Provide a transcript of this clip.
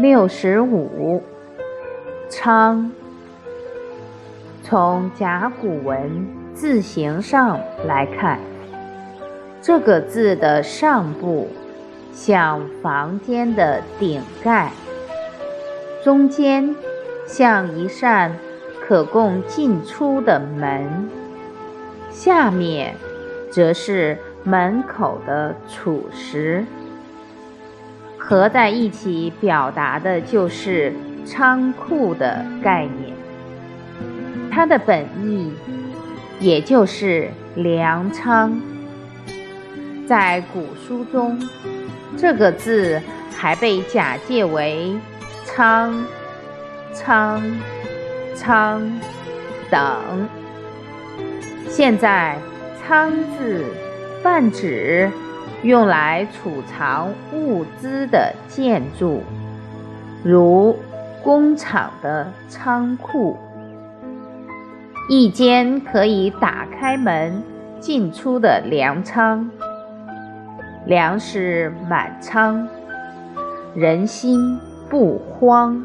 六十五，仓。从甲骨文字形上来看，这个字的上部像房间的顶盖，中间像一扇可供进出的门，下面则是门口的储石。合在一起表达的就是仓库的概念，它的本意也就是粮仓。在古书中，这个字还被假借为仓、仓、仓等。现在“仓”字泛指。用来储藏物资的建筑，如工厂的仓库，一间可以打开门进出的粮仓，粮食满仓，人心不慌。